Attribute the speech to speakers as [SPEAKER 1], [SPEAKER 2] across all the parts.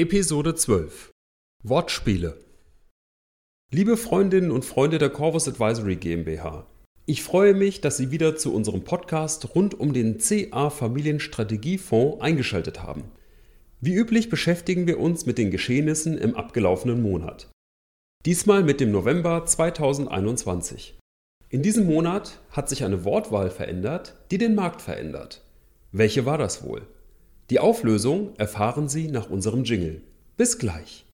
[SPEAKER 1] Episode 12 Wortspiele Liebe Freundinnen und Freunde der Corvus Advisory GmbH, ich freue mich, dass Sie wieder zu unserem Podcast rund um den CA Familienstrategiefonds eingeschaltet haben. Wie üblich beschäftigen wir uns mit den Geschehnissen im abgelaufenen Monat. Diesmal mit dem November 2021. In diesem Monat hat sich eine Wortwahl verändert, die den Markt verändert. Welche war das wohl? Die Auflösung erfahren Sie nach unserem Jingle. Bis gleich.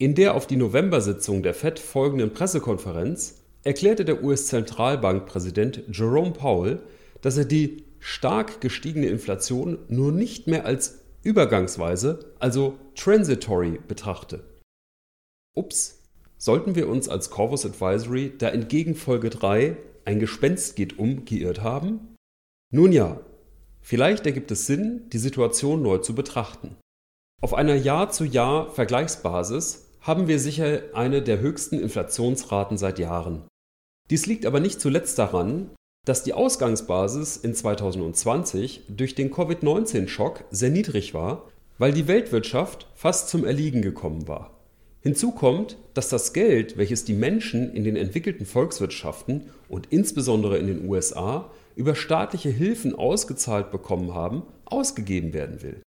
[SPEAKER 1] In der auf die November-Sitzung der FED folgenden Pressekonferenz erklärte der US-Zentralbankpräsident Jerome Powell, dass er die stark gestiegene Inflation nur nicht mehr als übergangsweise, also transitory betrachte. Ups, sollten wir uns als Corvus Advisory da entgegen Folge 3 ein Gespenst geht um geirrt haben? Nun ja, vielleicht ergibt es Sinn, die Situation neu zu betrachten. Auf einer Jahr-zu-Jahr-Vergleichsbasis haben wir sicher eine der höchsten Inflationsraten seit Jahren. Dies liegt aber nicht zuletzt daran, dass die Ausgangsbasis in 2020 durch den Covid-19-Schock sehr niedrig war, weil die Weltwirtschaft fast zum Erliegen gekommen war. Hinzu kommt, dass das Geld, welches die Menschen in den entwickelten Volkswirtschaften und insbesondere in den USA über staatliche Hilfen ausgezahlt bekommen haben, ausgegeben werden will.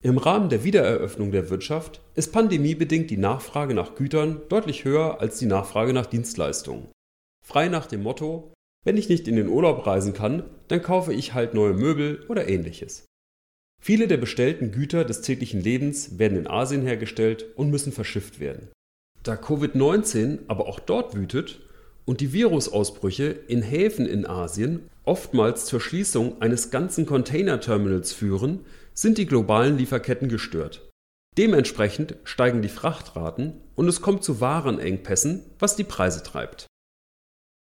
[SPEAKER 1] Im Rahmen der Wiedereröffnung der Wirtschaft ist pandemiebedingt die Nachfrage nach Gütern deutlich höher als die Nachfrage nach Dienstleistungen. Frei nach dem Motto, wenn ich nicht in den Urlaub reisen kann, dann kaufe ich halt neue Möbel oder ähnliches. Viele der bestellten Güter des täglichen Lebens werden in Asien hergestellt und müssen verschifft werden. Da Covid-19 aber auch dort wütet und die Virusausbrüche in Häfen in Asien oftmals zur Schließung eines ganzen Containerterminals führen, sind die globalen Lieferketten gestört. Dementsprechend steigen die Frachtraten und es kommt zu Warenengpässen, was die Preise treibt.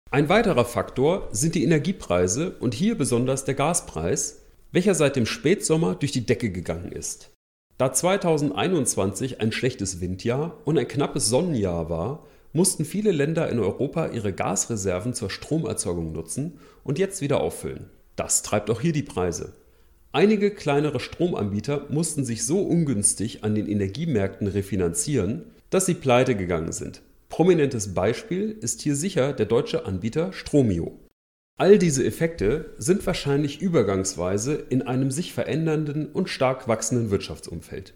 [SPEAKER 1] Ein weiterer Faktor sind die Energiepreise und hier besonders der Gaspreis, welcher seit dem Spätsommer durch die Decke gegangen ist. Da 2021 ein schlechtes Windjahr und ein knappes Sonnenjahr war, mussten viele Länder in Europa ihre Gasreserven zur Stromerzeugung nutzen und jetzt wieder auffüllen. Das treibt auch hier die Preise. Einige kleinere Stromanbieter mussten sich so ungünstig an den Energiemärkten refinanzieren, dass sie pleite gegangen sind. Prominentes Beispiel ist hier sicher der deutsche Anbieter Stromio. All diese Effekte sind wahrscheinlich übergangsweise in einem sich verändernden und stark wachsenden Wirtschaftsumfeld.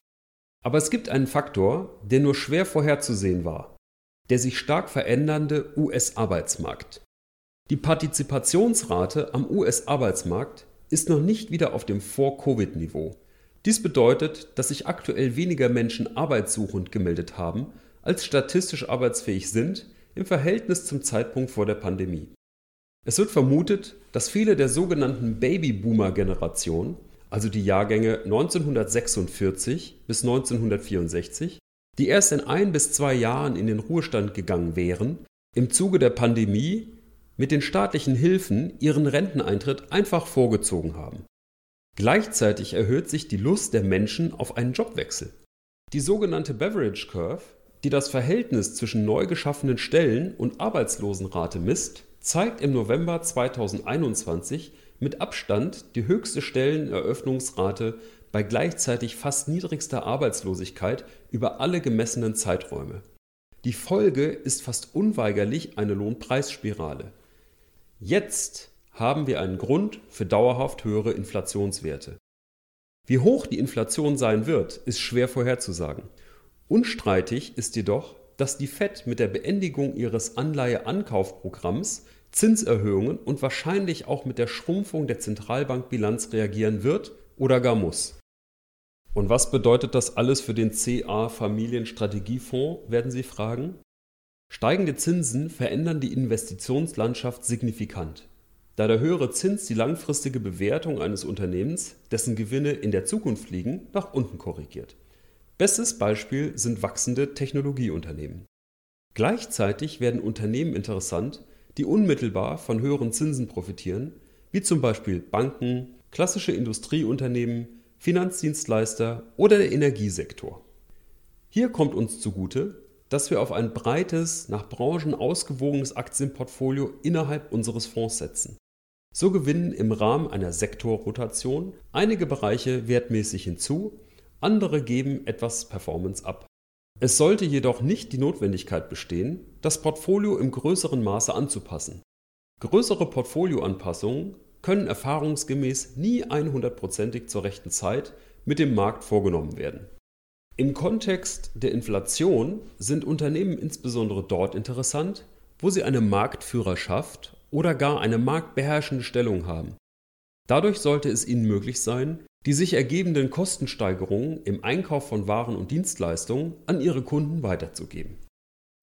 [SPEAKER 1] Aber es gibt einen Faktor, der nur schwer vorherzusehen war, der sich stark verändernde US-Arbeitsmarkt. Die Partizipationsrate am US-Arbeitsmarkt ist noch nicht wieder auf dem Vor-Covid-Niveau. Dies bedeutet, dass sich aktuell weniger Menschen arbeitssuchend gemeldet haben, als statistisch arbeitsfähig sind im Verhältnis zum Zeitpunkt vor der Pandemie. Es wird vermutet, dass viele der sogenannten Babyboomer-Generation, also die Jahrgänge 1946 bis 1964, die erst in ein bis zwei Jahren in den Ruhestand gegangen wären, im Zuge der Pandemie mit den staatlichen Hilfen ihren Renteneintritt einfach vorgezogen haben. Gleichzeitig erhöht sich die Lust der Menschen auf einen Jobwechsel. Die sogenannte Beverage Curve, die das Verhältnis zwischen neu geschaffenen Stellen und Arbeitslosenrate misst, zeigt im November 2021 mit Abstand die höchste Stelleneröffnungsrate bei gleichzeitig fast niedrigster Arbeitslosigkeit über alle gemessenen Zeiträume. Die Folge ist fast unweigerlich eine Lohnpreisspirale. Jetzt haben wir einen Grund für dauerhaft höhere Inflationswerte. Wie hoch die Inflation sein wird, ist schwer vorherzusagen. Unstreitig ist jedoch, dass die Fed mit der Beendigung ihres Anleiheankaufprogramms Zinserhöhungen und wahrscheinlich auch mit der Schrumpfung der Zentralbankbilanz reagieren wird oder gar muss. Und was bedeutet das alles für den CA Familienstrategiefonds, werden Sie fragen? Steigende Zinsen verändern die Investitionslandschaft signifikant, da der höhere Zins die langfristige Bewertung eines Unternehmens, dessen Gewinne in der Zukunft liegen, nach unten korrigiert. Bestes Beispiel sind wachsende Technologieunternehmen. Gleichzeitig werden Unternehmen interessant, die unmittelbar von höheren Zinsen profitieren, wie zum Beispiel Banken, klassische Industrieunternehmen, Finanzdienstleister oder der Energiesektor. Hier kommt uns zugute, dass wir auf ein breites, nach Branchen ausgewogenes Aktienportfolio innerhalb unseres Fonds setzen. So gewinnen im Rahmen einer Sektorrotation einige Bereiche wertmäßig hinzu, andere geben etwas Performance ab. Es sollte jedoch nicht die Notwendigkeit bestehen, das Portfolio im größeren Maße anzupassen. Größere Portfolioanpassungen können erfahrungsgemäß nie 100%ig zur rechten Zeit mit dem Markt vorgenommen werden. Im Kontext der Inflation sind Unternehmen insbesondere dort interessant, wo sie eine Marktführerschaft oder gar eine marktbeherrschende Stellung haben. Dadurch sollte es ihnen möglich sein, die sich ergebenden Kostensteigerungen im Einkauf von Waren und Dienstleistungen an ihre Kunden weiterzugeben.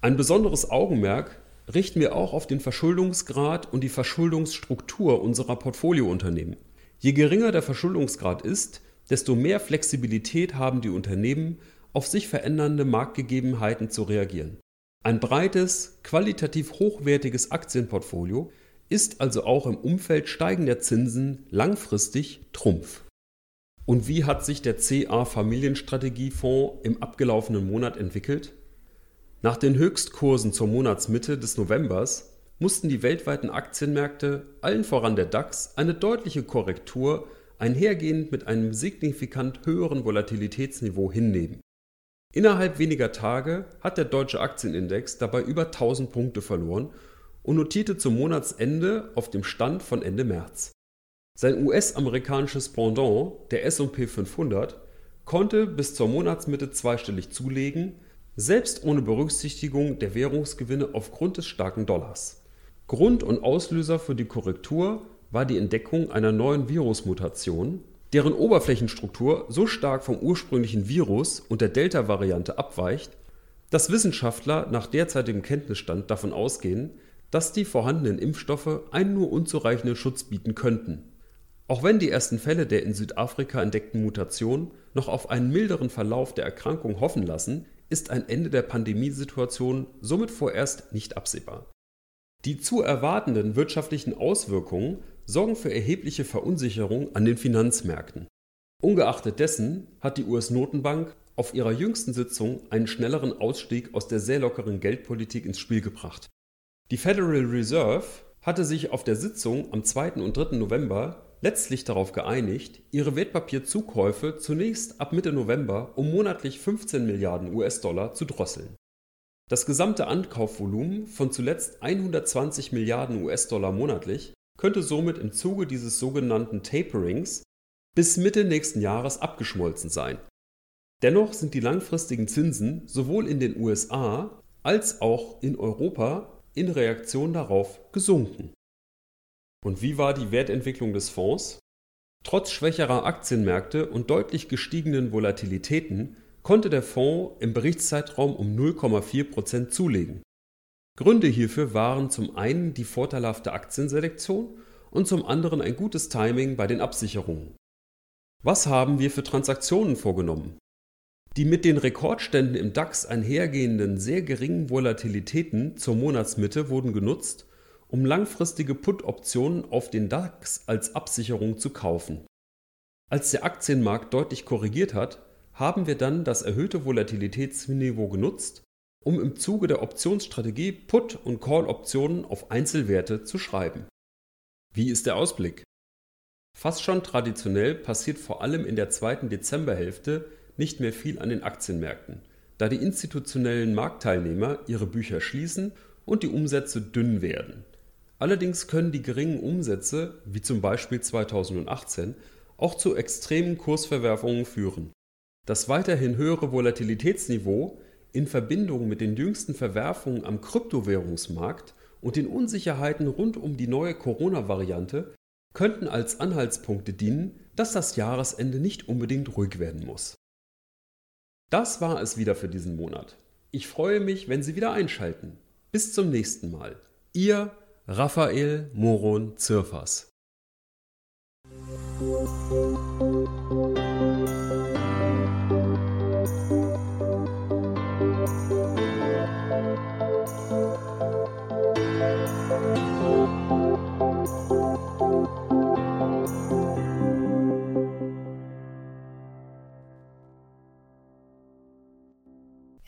[SPEAKER 1] Ein besonderes Augenmerk richten wir auch auf den Verschuldungsgrad und die Verschuldungsstruktur unserer Portfoliounternehmen. Je geringer der Verschuldungsgrad ist, desto mehr Flexibilität haben die Unternehmen, auf sich verändernde Marktgegebenheiten zu reagieren. Ein breites, qualitativ hochwertiges Aktienportfolio ist also auch im Umfeld steigender Zinsen langfristig Trumpf. Und wie hat sich der CA Familienstrategiefonds im abgelaufenen Monat entwickelt? Nach den Höchstkursen zur Monatsmitte des Novembers mussten die weltweiten Aktienmärkte, allen voran der DAX, eine deutliche Korrektur einhergehend mit einem signifikant höheren Volatilitätsniveau hinnehmen. Innerhalb weniger Tage hat der deutsche Aktienindex dabei über 1000 Punkte verloren und notierte zum Monatsende auf dem Stand von Ende März. Sein US-amerikanisches Pendant, der SP 500, konnte bis zur Monatsmitte zweistellig zulegen, selbst ohne Berücksichtigung der Währungsgewinne aufgrund des starken Dollars. Grund und Auslöser für die Korrektur war die Entdeckung einer neuen Virusmutation, deren Oberflächenstruktur so stark vom ursprünglichen Virus und der Delta-Variante abweicht, dass Wissenschaftler nach derzeitigem Kenntnisstand davon ausgehen, dass die vorhandenen Impfstoffe einen nur unzureichenden Schutz bieten könnten. Auch wenn die ersten Fälle der in Südafrika entdeckten Mutation noch auf einen milderen Verlauf der Erkrankung hoffen lassen, ist ein Ende der Pandemiesituation somit vorerst nicht absehbar. Die zu erwartenden wirtschaftlichen Auswirkungen sorgen für erhebliche Verunsicherung an den Finanzmärkten. Ungeachtet dessen hat die US-Notenbank auf ihrer jüngsten Sitzung einen schnelleren Ausstieg aus der sehr lockeren Geldpolitik ins Spiel gebracht. Die Federal Reserve hatte sich auf der Sitzung am 2. und 3. November letztlich darauf geeinigt, ihre Wertpapierzukäufe zunächst ab Mitte November um monatlich 15 Milliarden US-Dollar zu drosseln. Das gesamte Ankaufvolumen von zuletzt 120 Milliarden US-Dollar monatlich könnte somit im Zuge dieses sogenannten Taperings bis Mitte nächsten Jahres abgeschmolzen sein. Dennoch sind die langfristigen Zinsen sowohl in den USA als auch in Europa in Reaktion darauf gesunken. Und wie war die Wertentwicklung des Fonds? Trotz schwächerer Aktienmärkte und deutlich gestiegenen Volatilitäten konnte der Fonds im Berichtszeitraum um 0,4% zulegen. Gründe hierfür waren zum einen die vorteilhafte Aktienselektion und zum anderen ein gutes Timing bei den Absicherungen. Was haben wir für Transaktionen vorgenommen? Die mit den Rekordständen im DAX einhergehenden sehr geringen Volatilitäten zur Monatsmitte wurden genutzt, um langfristige Put-Optionen auf den DAX als Absicherung zu kaufen. Als der Aktienmarkt deutlich korrigiert hat, haben wir dann das erhöhte Volatilitätsniveau genutzt, um im Zuge der Optionsstrategie Put- und Call-Optionen auf Einzelwerte zu schreiben. Wie ist der Ausblick? Fast schon traditionell passiert vor allem in der zweiten Dezemberhälfte nicht mehr viel an den Aktienmärkten, da die institutionellen Marktteilnehmer ihre Bücher schließen und die Umsätze dünn werden. Allerdings können die geringen Umsätze, wie zum Beispiel 2018, auch zu extremen Kursverwerfungen führen. Das weiterhin höhere Volatilitätsniveau in Verbindung mit den jüngsten Verwerfungen am Kryptowährungsmarkt und den Unsicherheiten rund um die neue Corona-Variante könnten als Anhaltspunkte dienen, dass das Jahresende nicht unbedingt ruhig werden muss. Das war es wieder für diesen Monat. Ich freue mich, wenn Sie wieder einschalten. Bis zum nächsten Mal. Ihr Raphael Moron Zirfas.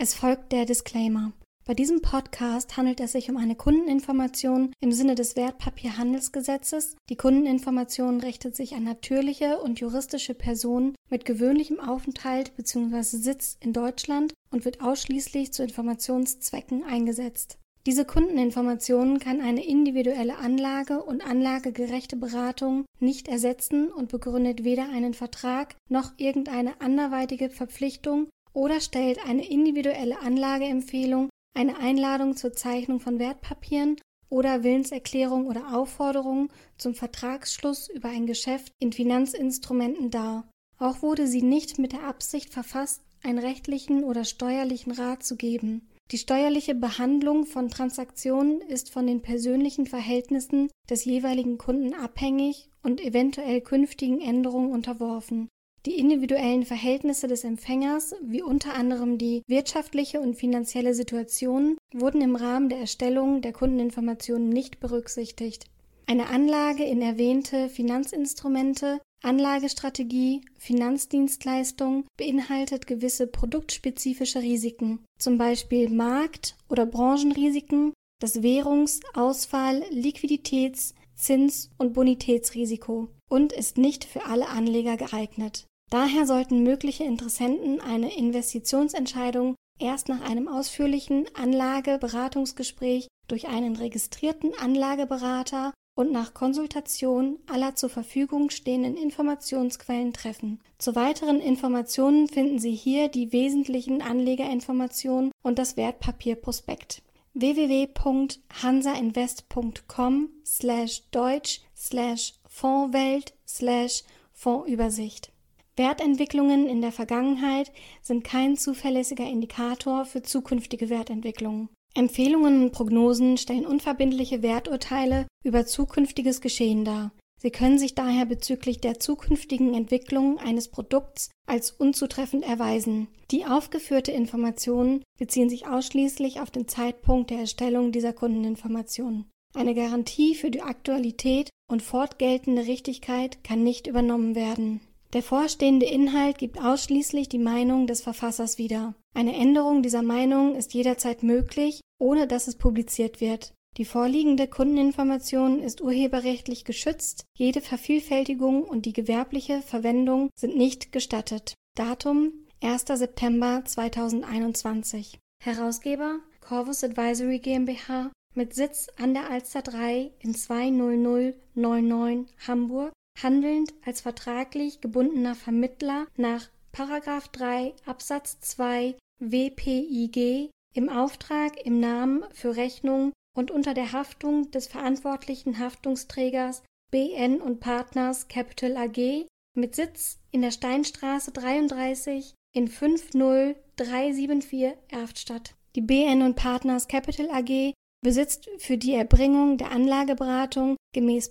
[SPEAKER 2] Es folgt der Disclaimer. Bei diesem Podcast handelt es sich um eine Kundeninformation im Sinne des Wertpapierhandelsgesetzes. Die Kundeninformation richtet sich an natürliche und juristische Personen mit gewöhnlichem Aufenthalt bzw. Sitz in Deutschland und wird ausschließlich zu Informationszwecken eingesetzt. Diese Kundeninformation kann eine individuelle Anlage und anlagegerechte Beratung nicht ersetzen und begründet weder einen Vertrag noch irgendeine anderweitige Verpflichtung oder stellt eine individuelle Anlageempfehlung, eine Einladung zur Zeichnung von Wertpapieren oder Willenserklärung oder Aufforderung zum Vertragsschluss über ein Geschäft in Finanzinstrumenten dar. Auch wurde sie nicht mit der Absicht verfasst, einen rechtlichen oder steuerlichen Rat zu geben. Die steuerliche Behandlung von Transaktionen ist von den persönlichen Verhältnissen des jeweiligen Kunden abhängig und eventuell künftigen Änderungen unterworfen. Die individuellen Verhältnisse des Empfängers, wie unter anderem die wirtschaftliche und finanzielle Situation, wurden im Rahmen der Erstellung der Kundeninformationen nicht berücksichtigt. Eine Anlage in erwähnte Finanzinstrumente, Anlagestrategie, Finanzdienstleistung beinhaltet gewisse produktspezifische Risiken, zum Beispiel Markt- oder Branchenrisiken, das Währungs-, Ausfall-, Liquiditäts-, Zins- und Bonitätsrisiko und ist nicht für alle Anleger geeignet. Daher sollten mögliche Interessenten eine Investitionsentscheidung erst nach einem ausführlichen Anlageberatungsgespräch durch einen registrierten Anlageberater und nach Konsultation aller zur Verfügung stehenden Informationsquellen treffen. Zu weiteren Informationen finden Sie hier die wesentlichen Anlegerinformationen und das Wertpapierprospekt www.hansainvest.com slash deutsch slash Fondswelt slash Fondsübersicht Wertentwicklungen in der Vergangenheit sind kein zuverlässiger Indikator für zukünftige Wertentwicklungen. Empfehlungen und Prognosen stellen unverbindliche Werturteile über zukünftiges Geschehen dar. Sie können sich daher bezüglich der zukünftigen Entwicklung eines Produkts als unzutreffend erweisen. Die aufgeführte Informationen beziehen sich ausschließlich auf den Zeitpunkt der Erstellung dieser Kundeninformationen. Eine Garantie für die Aktualität und fortgeltende Richtigkeit kann nicht übernommen werden. Der vorstehende Inhalt gibt ausschließlich die Meinung des Verfassers wieder. Eine Änderung dieser Meinung ist jederzeit möglich, ohne dass es publiziert wird. Die vorliegende Kundeninformation ist urheberrechtlich geschützt, jede Vervielfältigung und die gewerbliche Verwendung sind nicht gestattet. Datum 1. September 2021. Herausgeber Corvus Advisory GmbH mit Sitz an der Alster 3 in 20099 Hamburg handelnd als vertraglich gebundener Vermittler nach § 3 Absatz 2 WPIG im Auftrag, im Namen, für Rechnung und unter der Haftung des verantwortlichen Haftungsträgers BN und Partners Capital AG mit Sitz in der Steinstraße 33 in 50374 Erftstadt. Die BN und Partners Capital AG besitzt für die Erbringung der Anlageberatung gemäß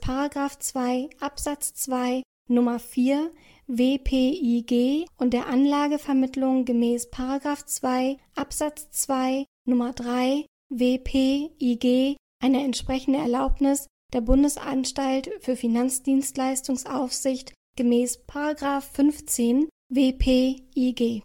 [SPEAKER 2] 2 Absatz 2 Nummer 4 WPIG und der Anlagevermittlung gemäß 2 Absatz 2 Nummer 3 WPIG eine entsprechende Erlaubnis der Bundesanstalt für Finanzdienstleistungsaufsicht gemäß 15 WPIG